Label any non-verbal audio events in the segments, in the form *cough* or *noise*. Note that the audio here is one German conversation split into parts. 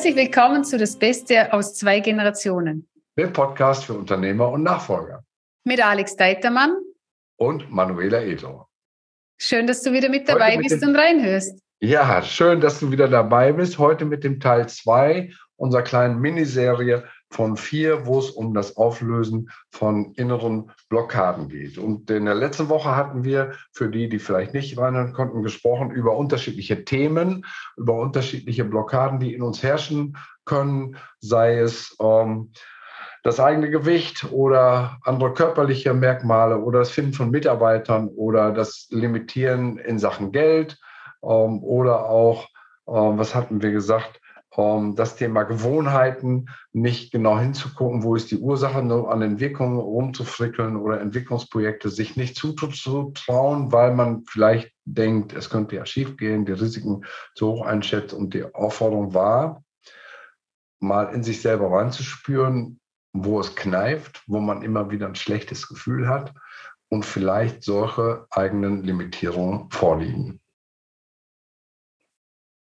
Herzlich willkommen zu Das Beste aus zwei Generationen. Dem Podcast für Unternehmer und Nachfolger. Mit Alex Deitermann und Manuela Edler. Schön, dass du wieder mit dabei mit bist und reinhörst. Ja, schön, dass du wieder dabei bist. Heute mit dem Teil 2 unserer kleinen Miniserie von vier, wo es um das Auflösen von inneren Blockaden geht. Und in der letzten Woche hatten wir, für die, die vielleicht nicht reinhören konnten, gesprochen über unterschiedliche Themen, über unterschiedliche Blockaden, die in uns herrschen können, sei es ähm, das eigene Gewicht oder andere körperliche Merkmale oder das Finden von Mitarbeitern oder das Limitieren in Sachen Geld ähm, oder auch, ähm, was hatten wir gesagt, ähm, das Thema Gewohnheiten, nicht genau hinzugucken, wo ist die Ursache, nur an den Wirkungen rumzufrickeln oder Entwicklungsprojekte sich nicht zuzutrauen, weil man vielleicht denkt, es könnte ja schiefgehen, die Risiken zu hoch einschätzt und die Aufforderung war, mal in sich selber reinzuspüren, wo es kneift, wo man immer wieder ein schlechtes Gefühl hat und vielleicht solche eigenen Limitierungen vorliegen.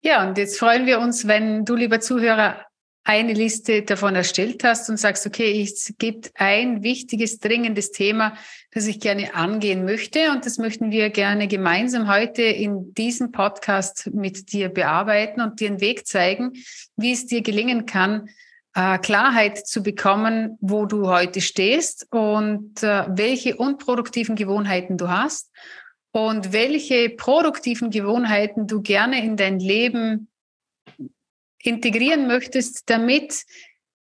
Ja, und jetzt freuen wir uns, wenn du, lieber Zuhörer, eine Liste davon erstellt hast und sagst, okay, es gibt ein wichtiges, dringendes Thema, das ich gerne angehen möchte. Und das möchten wir gerne gemeinsam heute in diesem Podcast mit dir bearbeiten und dir einen Weg zeigen, wie es dir gelingen kann, äh, Klarheit zu bekommen, wo du heute stehst und äh, welche unproduktiven Gewohnheiten du hast und welche produktiven Gewohnheiten du gerne in dein Leben integrieren möchtest, damit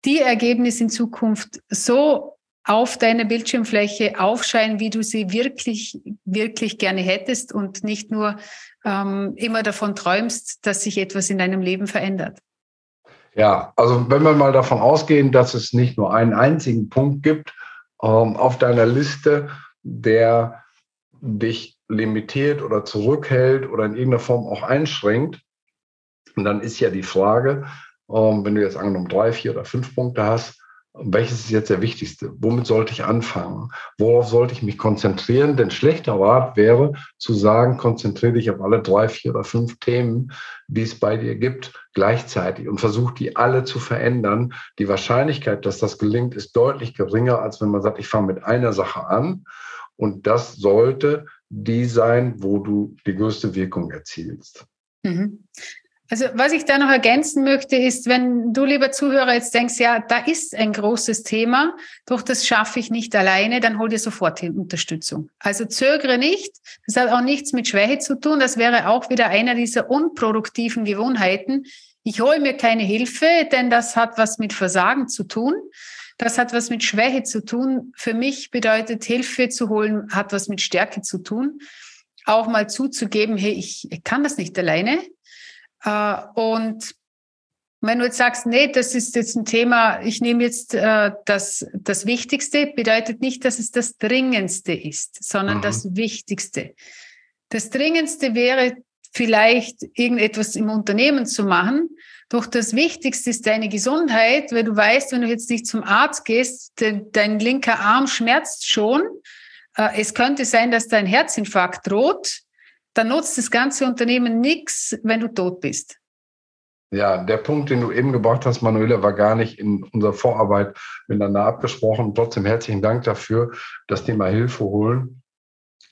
die Ergebnisse in Zukunft so auf deiner Bildschirmfläche aufscheinen, wie du sie wirklich, wirklich gerne hättest und nicht nur ähm, immer davon träumst, dass sich etwas in deinem Leben verändert. Ja, also wenn wir mal davon ausgehen, dass es nicht nur einen einzigen Punkt gibt ähm, auf deiner Liste, der dich limitiert oder zurückhält oder in irgendeiner Form auch einschränkt. Und dann ist ja die Frage, ähm, wenn du jetzt angenommen drei, vier oder fünf Punkte hast, welches ist jetzt der wichtigste? Womit sollte ich anfangen? Worauf sollte ich mich konzentrieren? Denn schlechter Rat wäre zu sagen, konzentriere dich auf alle drei, vier oder fünf Themen, die es bei dir gibt, gleichzeitig und versuch die alle zu verändern. Die Wahrscheinlichkeit, dass das gelingt, ist deutlich geringer, als wenn man sagt, ich fange mit einer Sache an. Und das sollte die sein, wo du die größte Wirkung erzielst. Mhm. Also was ich da noch ergänzen möchte, ist, wenn du, lieber Zuhörer, jetzt denkst, ja, da ist ein großes Thema, doch das schaffe ich nicht alleine, dann hol dir sofort Unterstützung. Also zögere nicht. Das hat auch nichts mit Schwäche zu tun. Das wäre auch wieder einer dieser unproduktiven Gewohnheiten. Ich hole mir keine Hilfe, denn das hat was mit Versagen zu tun. Das hat was mit Schwäche zu tun. Für mich bedeutet Hilfe zu holen, hat was mit Stärke zu tun. Auch mal zuzugeben, hey, ich, kann das nicht alleine. Äh, und wenn du jetzt sagst, nee, das ist jetzt ein Thema, ich nehme jetzt äh, das, das Wichtigste, bedeutet nicht, dass es das Dringendste ist, sondern mhm. das Wichtigste. Das Dringendste wäre vielleicht irgendetwas im Unternehmen zu machen, doch das Wichtigste ist deine Gesundheit, weil du weißt, wenn du jetzt nicht zum Arzt gehst, de, dein linker Arm schmerzt schon. Äh, es könnte sein, dass dein Herzinfarkt droht. Dann nutzt das ganze Unternehmen nichts, wenn du tot bist. Ja, der Punkt, den du eben gebracht hast, Manuela, war gar nicht in unserer Vorarbeit miteinander abgesprochen. Trotzdem herzlichen Dank dafür, das Thema Hilfe holen.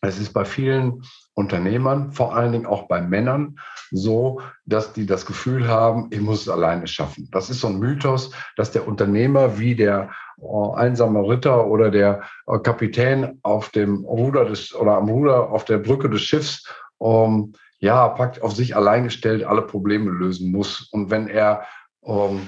Es ist bei vielen Unternehmern, vor allen Dingen auch bei Männern, so, dass die das Gefühl haben, ich muss es alleine schaffen. Das ist so ein Mythos, dass der Unternehmer wie der äh, einsame Ritter oder der äh, Kapitän auf dem Ruder des oder am Ruder auf der Brücke des Schiffs ähm, ja, packt auf sich allein gestellt alle Probleme lösen muss. Und wenn er ähm,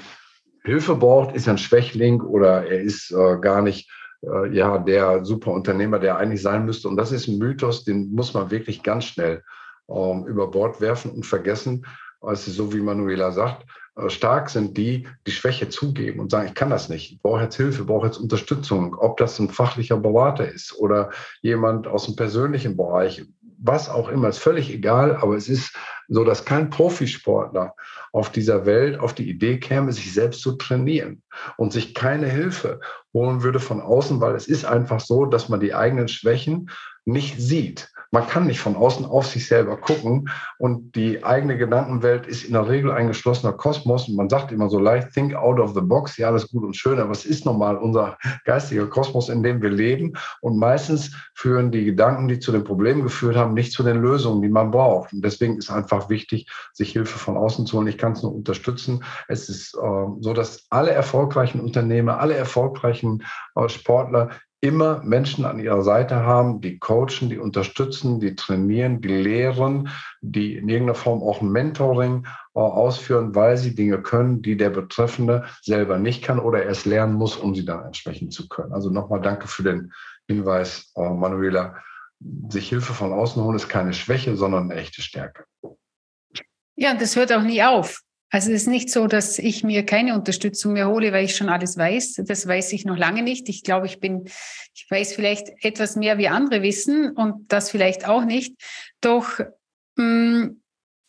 Hilfe braucht, ist er ein Schwächling oder er ist äh, gar nicht äh, ja, der super Unternehmer, der eigentlich sein müsste. Und das ist ein Mythos, den muss man wirklich ganz schnell ähm, über Bord werfen und vergessen. Es ist so, wie Manuela sagt, äh, stark sind die, die Schwäche zugeben und sagen, ich kann das nicht, ich brauche jetzt Hilfe, brauche jetzt Unterstützung, ob das ein fachlicher Berater ist oder jemand aus dem persönlichen Bereich, was auch immer, ist völlig egal, aber es ist so, dass kein Profisportler auf dieser Welt auf die Idee käme, sich selbst zu trainieren und sich keine Hilfe holen würde von außen, weil es ist einfach so, dass man die eigenen Schwächen nicht sieht. Man kann nicht von außen auf sich selber gucken und die eigene Gedankenwelt ist in der Regel ein geschlossener Kosmos und man sagt immer so leicht, think out of the box, ja, alles gut und schön, aber es ist normal unser geistiger Kosmos, in dem wir leben und meistens führen die Gedanken, die zu den Problemen geführt haben, nicht zu den Lösungen, die man braucht. Und deswegen ist einfach wichtig, sich Hilfe von außen zu holen. Ich kann es nur unterstützen. Es ist äh, so, dass alle erfolgreichen Unternehmer, alle erfolgreichen äh, Sportler immer Menschen an ihrer Seite haben, die coachen, die unterstützen, die trainieren, die lehren, die in irgendeiner Form auch ein Mentoring äh, ausführen, weil sie Dinge können, die der Betreffende selber nicht kann oder erst lernen muss, um sie dann entsprechend zu können. Also nochmal danke für den Hinweis, äh, Manuela. Sich Hilfe von außen holen ist keine Schwäche, sondern eine echte Stärke. Ja, und das hört auch nie auf. Also es ist nicht so, dass ich mir keine Unterstützung mehr hole, weil ich schon alles weiß. Das weiß ich noch lange nicht. Ich glaube, ich bin, ich weiß vielleicht etwas mehr, wie andere wissen und das vielleicht auch nicht. Doch mh, mm,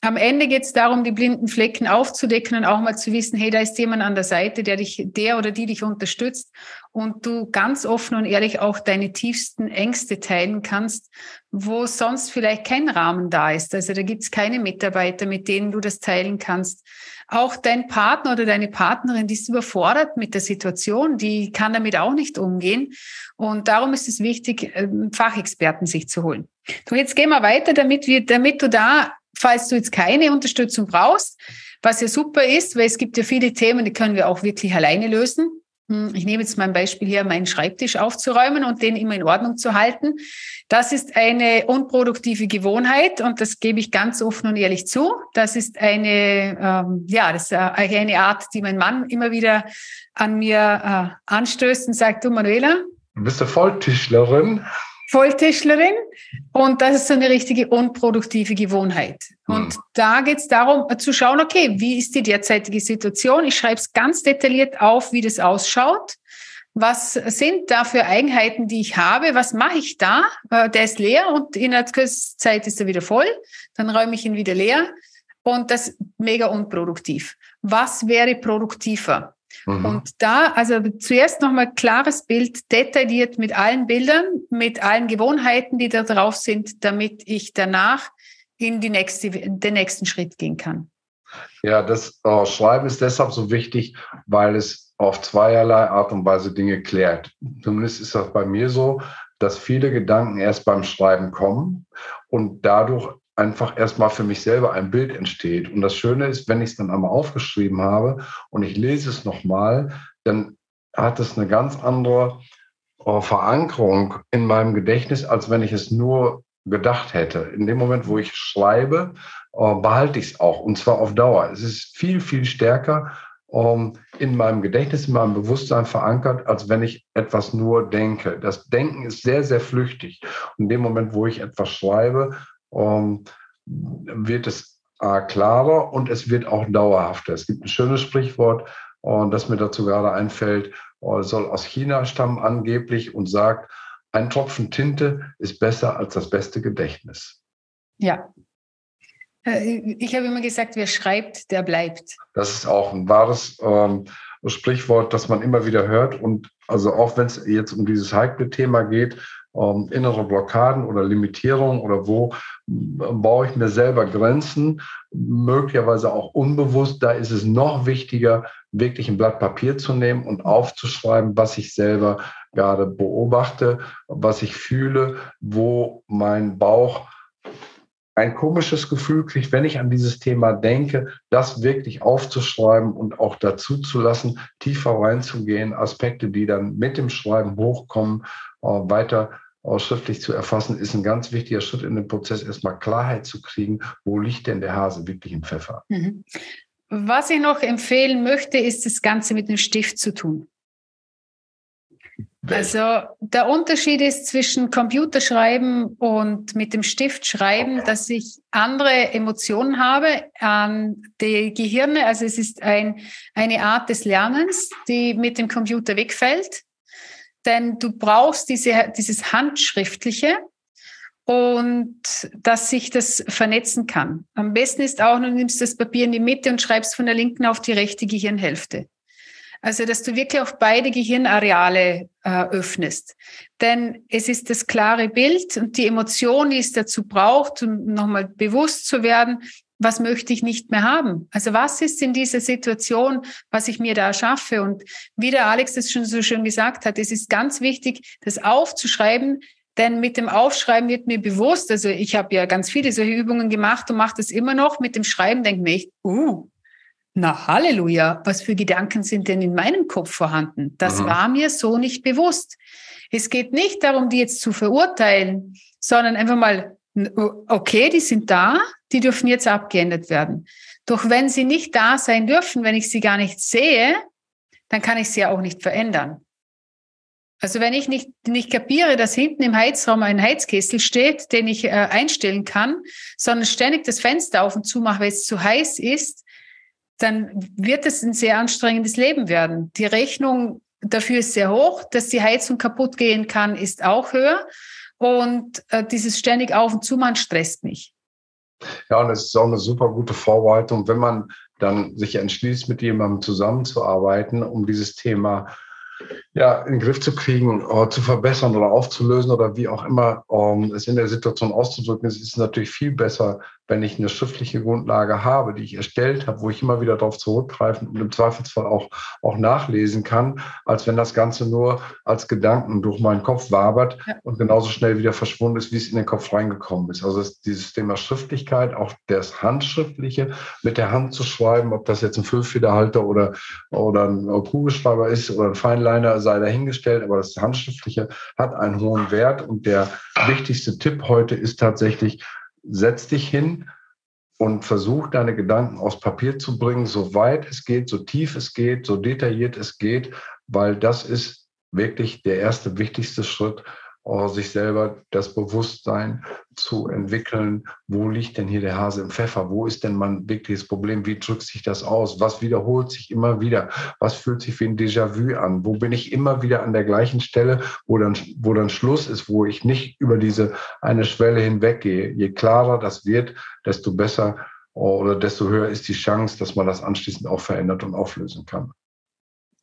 am Ende geht es darum, die blinden Flecken aufzudecken und auch mal zu wissen, hey, da ist jemand an der Seite, der dich, der oder die dich unterstützt und du ganz offen und ehrlich auch deine tiefsten Ängste teilen kannst, wo sonst vielleicht kein Rahmen da ist. Also da gibt es keine Mitarbeiter, mit denen du das teilen kannst. Auch dein Partner oder deine Partnerin, die ist überfordert mit der Situation, die kann damit auch nicht umgehen. Und darum ist es wichtig, ähm, Fachexperten sich zu holen. So, jetzt gehen wir weiter, damit wir, damit du da falls du jetzt keine Unterstützung brauchst, was ja super ist, weil es gibt ja viele Themen, die können wir auch wirklich alleine lösen. Hm, ich nehme jetzt mal ein Beispiel hier, meinen Schreibtisch aufzuräumen und den immer in Ordnung zu halten. Das ist eine unproduktive Gewohnheit und das gebe ich ganz offen und ehrlich zu. Das ist eine, ähm, ja, das ist eine Art, die mein Mann immer wieder an mir äh, anstößt und sagt, du Manuela. Du bist eine Volltischlerin. Volltischlerin und das ist so eine richtige unproduktive Gewohnheit. Und mhm. da geht es darum äh, zu schauen, okay, wie ist die derzeitige Situation? Ich schreibe es ganz detailliert auf, wie das ausschaut. Was sind da für Eigenheiten, die ich habe? Was mache ich da? Äh, der ist leer und in der Zeit ist er wieder voll. Dann räume ich ihn wieder leer und das ist mega unproduktiv. Was wäre produktiver? Mhm. Und da, also zuerst nochmal klares Bild, detailliert mit allen Bildern, mit allen Gewohnheiten, die da drauf sind, damit ich danach in die nächste, den nächsten Schritt gehen kann. Ja, das äh, Schreiben ist deshalb so wichtig, weil es auf zweierlei Art und Weise Dinge klärt. Zumindest ist das bei mir so, dass viele Gedanken erst beim Schreiben kommen und dadurch einfach erstmal für mich selber ein Bild entsteht. Und das Schöne ist, wenn ich es dann einmal aufgeschrieben habe und ich lese es nochmal, dann hat es eine ganz andere äh, Verankerung in meinem Gedächtnis, als wenn ich es nur gedacht hätte. In dem Moment, wo ich schreibe, äh, behalte ich es auch und zwar auf Dauer. Es ist viel, viel stärker ähm, in meinem Gedächtnis, in meinem Bewusstsein verankert, als wenn ich etwas nur denke. Das Denken ist sehr, sehr flüchtig. Und in dem Moment, wo ich etwas schreibe, ähm, wird es äh, klarer und es wird auch dauerhafter. Es gibt ein schönes Sprichwort, äh, das mir dazu gerade einfällt, äh, soll aus China stammen angeblich und sagt, ein Tropfen Tinte ist besser als das beste Gedächtnis. Ja. Äh, ich habe immer gesagt, wer schreibt, der bleibt. Das ist auch ein wahres ähm, Sprichwort, das man immer wieder hört. Und also auch wenn es jetzt um dieses heikle Thema geht, ähm, innere Blockaden oder Limitierungen oder wo baue ich mir selber Grenzen, möglicherweise auch unbewusst. Da ist es noch wichtiger, wirklich ein Blatt Papier zu nehmen und aufzuschreiben, was ich selber gerade beobachte, was ich fühle, wo mein Bauch ein komisches Gefühl kriegt, wenn ich an dieses Thema denke, das wirklich aufzuschreiben und auch dazu zu lassen, tiefer reinzugehen, Aspekte, die dann mit dem Schreiben hochkommen, äh, weiter schriftlich zu erfassen, ist ein ganz wichtiger Schritt in dem Prozess, erstmal Klarheit zu kriegen, wo liegt denn der Hase wirklich im Pfeffer. Mhm. Was ich noch empfehlen möchte, ist das Ganze mit dem Stift zu tun. Also der Unterschied ist zwischen Computerschreiben und mit dem Stift schreiben, dass ich andere Emotionen habe an die Gehirne. Also es ist ein, eine Art des Lernens, die mit dem Computer wegfällt denn du brauchst diese, dieses Handschriftliche und dass sich das vernetzen kann. Am besten ist auch, du nimmst das Papier in die Mitte und schreibst von der linken auf die rechte Gehirnhälfte. Also, dass du wirklich auf beide Gehirnareale äh, öffnest. Denn es ist das klare Bild und die Emotion, die es dazu braucht, um nochmal bewusst zu werden, was möchte ich nicht mehr haben? Also was ist in dieser Situation, was ich mir da schaffe? Und wie der Alex das schon so schön gesagt hat, es ist ganz wichtig, das aufzuschreiben, denn mit dem Aufschreiben wird mir bewusst, also ich habe ja ganz viele solche Übungen gemacht und mache das immer noch. Mit dem Schreiben denke ich, uh, na Halleluja, was für Gedanken sind denn in meinem Kopf vorhanden? Das mhm. war mir so nicht bewusst. Es geht nicht darum, die jetzt zu verurteilen, sondern einfach mal, okay, die sind da, die dürfen jetzt abgeändert werden. Doch wenn sie nicht da sein dürfen, wenn ich sie gar nicht sehe, dann kann ich sie ja auch nicht verändern. Also wenn ich nicht, nicht kapiere, dass hinten im Heizraum ein Heizkessel steht, den ich äh, einstellen kann, sondern ständig das Fenster auf und zu mache, weil es zu heiß ist, dann wird es ein sehr anstrengendes Leben werden. Die Rechnung dafür ist sehr hoch, dass die Heizung kaputt gehen kann, ist auch höher. Und äh, dieses ständig Auf und zu machen stresst mich. Ja, und es ist auch eine super gute Vorbereitung, wenn man dann sich entschließt, mit jemandem zusammenzuarbeiten, um dieses Thema ja, in den Griff zu kriegen, oder zu verbessern oder aufzulösen oder wie auch immer um es in der Situation auszudrücken. Es ist natürlich viel besser, wenn ich eine schriftliche Grundlage habe, die ich erstellt habe, wo ich immer wieder darauf zurückgreifen und im Zweifelsfall auch, auch nachlesen kann, als wenn das Ganze nur als Gedanken durch meinen Kopf wabert ja. und genauso schnell wieder verschwunden ist, wie es in den Kopf reingekommen ist. Also dieses Thema Schriftlichkeit, auch das Handschriftliche, mit der Hand zu schreiben, ob das jetzt ein Füllfederhalter oder, oder ein Kugelschreiber ist oder ein Feinliner, sei dahingestellt, aber das Handschriftliche hat einen hohen Wert. Und der wichtigste Tipp heute ist tatsächlich, setz dich hin und versuch deine Gedanken aufs Papier zu bringen, so weit es geht, so tief es geht, so detailliert es geht, weil das ist wirklich der erste wichtigste Schritt, sich selber das Bewusstsein zu entwickeln, wo liegt denn hier der Hase im Pfeffer, wo ist denn mein wirkliches Problem, wie drückt sich das aus, was wiederholt sich immer wieder, was fühlt sich wie ein Déjà-vu an, wo bin ich immer wieder an der gleichen Stelle, wo dann, wo dann Schluss ist, wo ich nicht über diese eine Schwelle hinweggehe. Je klarer das wird, desto besser oder desto höher ist die Chance, dass man das anschließend auch verändert und auflösen kann.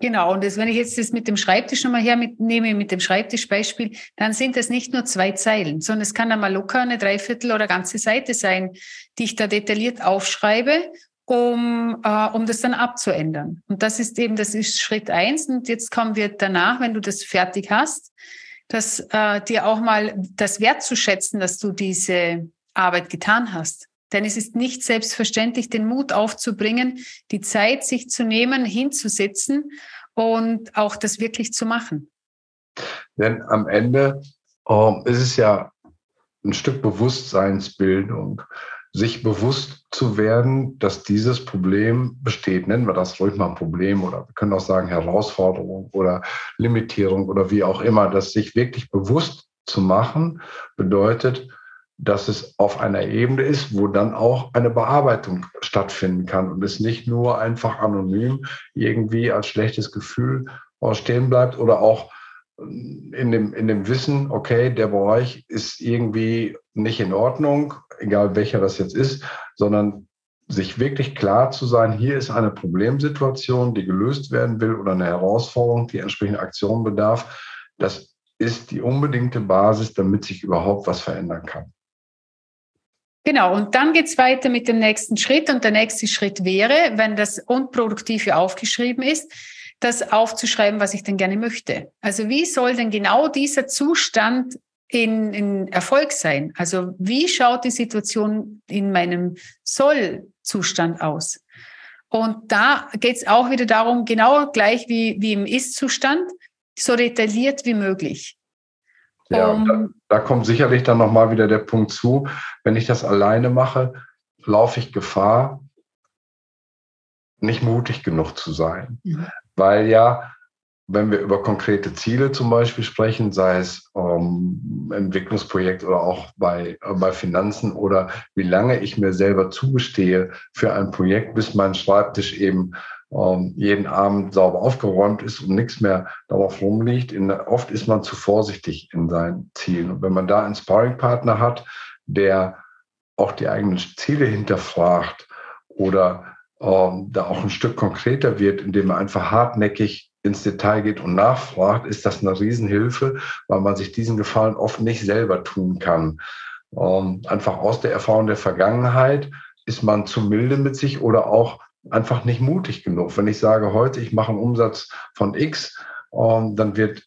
Genau, und das, wenn ich jetzt das mit dem Schreibtisch nochmal hernehme, mit dem Schreibtischbeispiel, dann sind das nicht nur zwei Zeilen, sondern es kann einmal locker eine Dreiviertel oder ganze Seite sein, die ich da detailliert aufschreibe, um, äh, um das dann abzuändern. Und das ist eben, das ist Schritt eins. Und jetzt kommen wir danach, wenn du das fertig hast, dass äh, dir auch mal das wertzuschätzen, dass du diese Arbeit getan hast. Denn es ist nicht selbstverständlich, den Mut aufzubringen, die Zeit sich zu nehmen, hinzusetzen und auch das wirklich zu machen. Denn am Ende ähm, ist es ja ein Stück Bewusstseinsbildung, sich bewusst zu werden, dass dieses Problem besteht. Nennen wir das ruhig mal ein Problem oder wir können auch sagen Herausforderung oder Limitierung oder wie auch immer. Das sich wirklich bewusst zu machen bedeutet, dass es auf einer Ebene ist, wo dann auch eine Bearbeitung stattfinden kann und es nicht nur einfach anonym irgendwie als schlechtes Gefühl stehen bleibt oder auch in dem, in dem Wissen, okay, der Bereich ist irgendwie nicht in Ordnung, egal welcher das jetzt ist, sondern sich wirklich klar zu sein, hier ist eine Problemsituation, die gelöst werden will oder eine Herausforderung, die entsprechende Aktion bedarf. Das ist die unbedingte Basis, damit sich überhaupt was verändern kann. Genau, und dann geht's weiter mit dem nächsten Schritt. Und der nächste Schritt wäre, wenn das Unproduktive aufgeschrieben ist, das aufzuschreiben, was ich denn gerne möchte. Also wie soll denn genau dieser Zustand in, in Erfolg sein? Also wie schaut die Situation in meinem Soll-Zustand aus? Und da geht's auch wieder darum, genau gleich wie, wie im Ist-Zustand, so detailliert wie möglich. Ja, um, da, kommt sicherlich dann nochmal wieder der Punkt zu, wenn ich das alleine mache, laufe ich Gefahr, nicht mutig genug zu sein. Mhm. Weil ja, wenn wir über konkrete Ziele zum Beispiel sprechen, sei es ähm, Entwicklungsprojekt oder auch bei, äh, bei Finanzen oder wie lange ich mir selber zugestehe für ein Projekt, bis mein Schreibtisch eben ähm, jeden Abend sauber aufgeräumt ist und nichts mehr darauf rumliegt. In, oft ist man zu vorsichtig in seinen Zielen. Und wenn man da einen Sparringpartner hat, der auch die eigenen Ziele hinterfragt oder ähm, da auch ein Stück konkreter wird, indem man einfach hartnäckig ins Detail geht und nachfragt, ist das eine Riesenhilfe, weil man sich diesen Gefallen oft nicht selber tun kann. Ähm, einfach aus der Erfahrung der Vergangenheit ist man zu milde mit sich oder auch einfach nicht mutig genug. Wenn ich sage, heute ich mache einen Umsatz von X, ähm, dann wird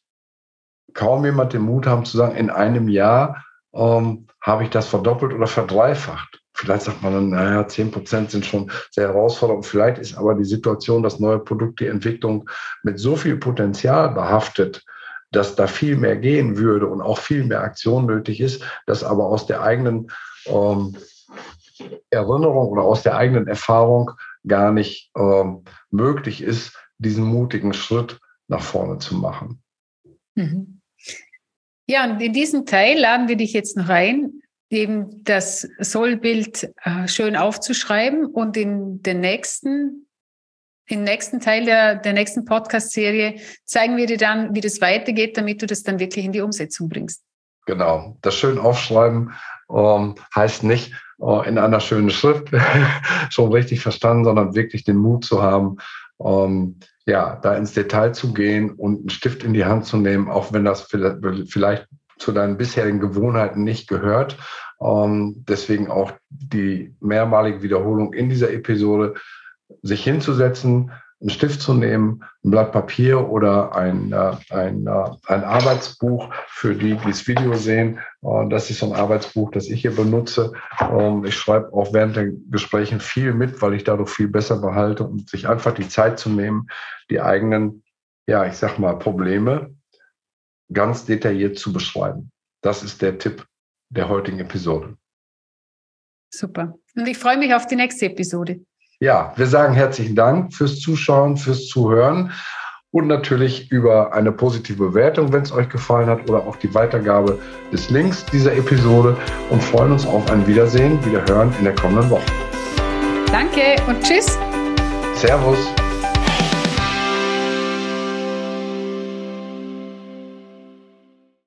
kaum jemand den Mut haben zu sagen, in einem Jahr ähm, habe ich das verdoppelt oder verdreifacht. Vielleicht sagt man dann, naja, 10 Prozent sind schon sehr herausfordernd. Vielleicht ist aber die Situation, dass neue Produkte, die Entwicklung mit so viel Potenzial behaftet, dass da viel mehr gehen würde und auch viel mehr Aktion nötig ist, dass aber aus der eigenen ähm, Erinnerung oder aus der eigenen Erfahrung gar nicht ähm, möglich ist, diesen mutigen Schritt nach vorne zu machen. Mhm. Ja, und in diesem Teil laden wir dich jetzt noch ein, eben das Sollbild äh, schön aufzuschreiben und in den nächsten, im nächsten Teil der, der nächsten Podcast-Serie zeigen wir dir dann, wie das weitergeht, damit du das dann wirklich in die Umsetzung bringst. Genau, das schön aufschreiben ähm, heißt nicht äh, in einer schönen Schrift *laughs* schon richtig verstanden, sondern wirklich den Mut zu haben, ähm, ja, da ins Detail zu gehen und einen Stift in die Hand zu nehmen, auch wenn das vielleicht zu deinen bisherigen Gewohnheiten nicht gehört. Ähm, deswegen auch die mehrmalige Wiederholung in dieser Episode, sich hinzusetzen, einen Stift zu nehmen, ein Blatt Papier oder ein, äh, ein, äh, ein Arbeitsbuch für die, die das Video sehen. Das ist so ein Arbeitsbuch, das ich hier benutze. Ähm, ich schreibe auch während den Gesprächen viel mit, weil ich dadurch viel besser behalte und sich einfach die Zeit zu nehmen, die eigenen, ja, ich sag mal, Probleme ganz detailliert zu beschreiben. Das ist der Tipp der heutigen Episode. Super. Und ich freue mich auf die nächste Episode. Ja, wir sagen herzlichen Dank fürs Zuschauen, fürs Zuhören und natürlich über eine positive Bewertung, wenn es euch gefallen hat, oder auch die Weitergabe des Links dieser Episode und freuen uns auf ein Wiedersehen, Wiederhören in der kommenden Woche. Danke und tschüss. Servus.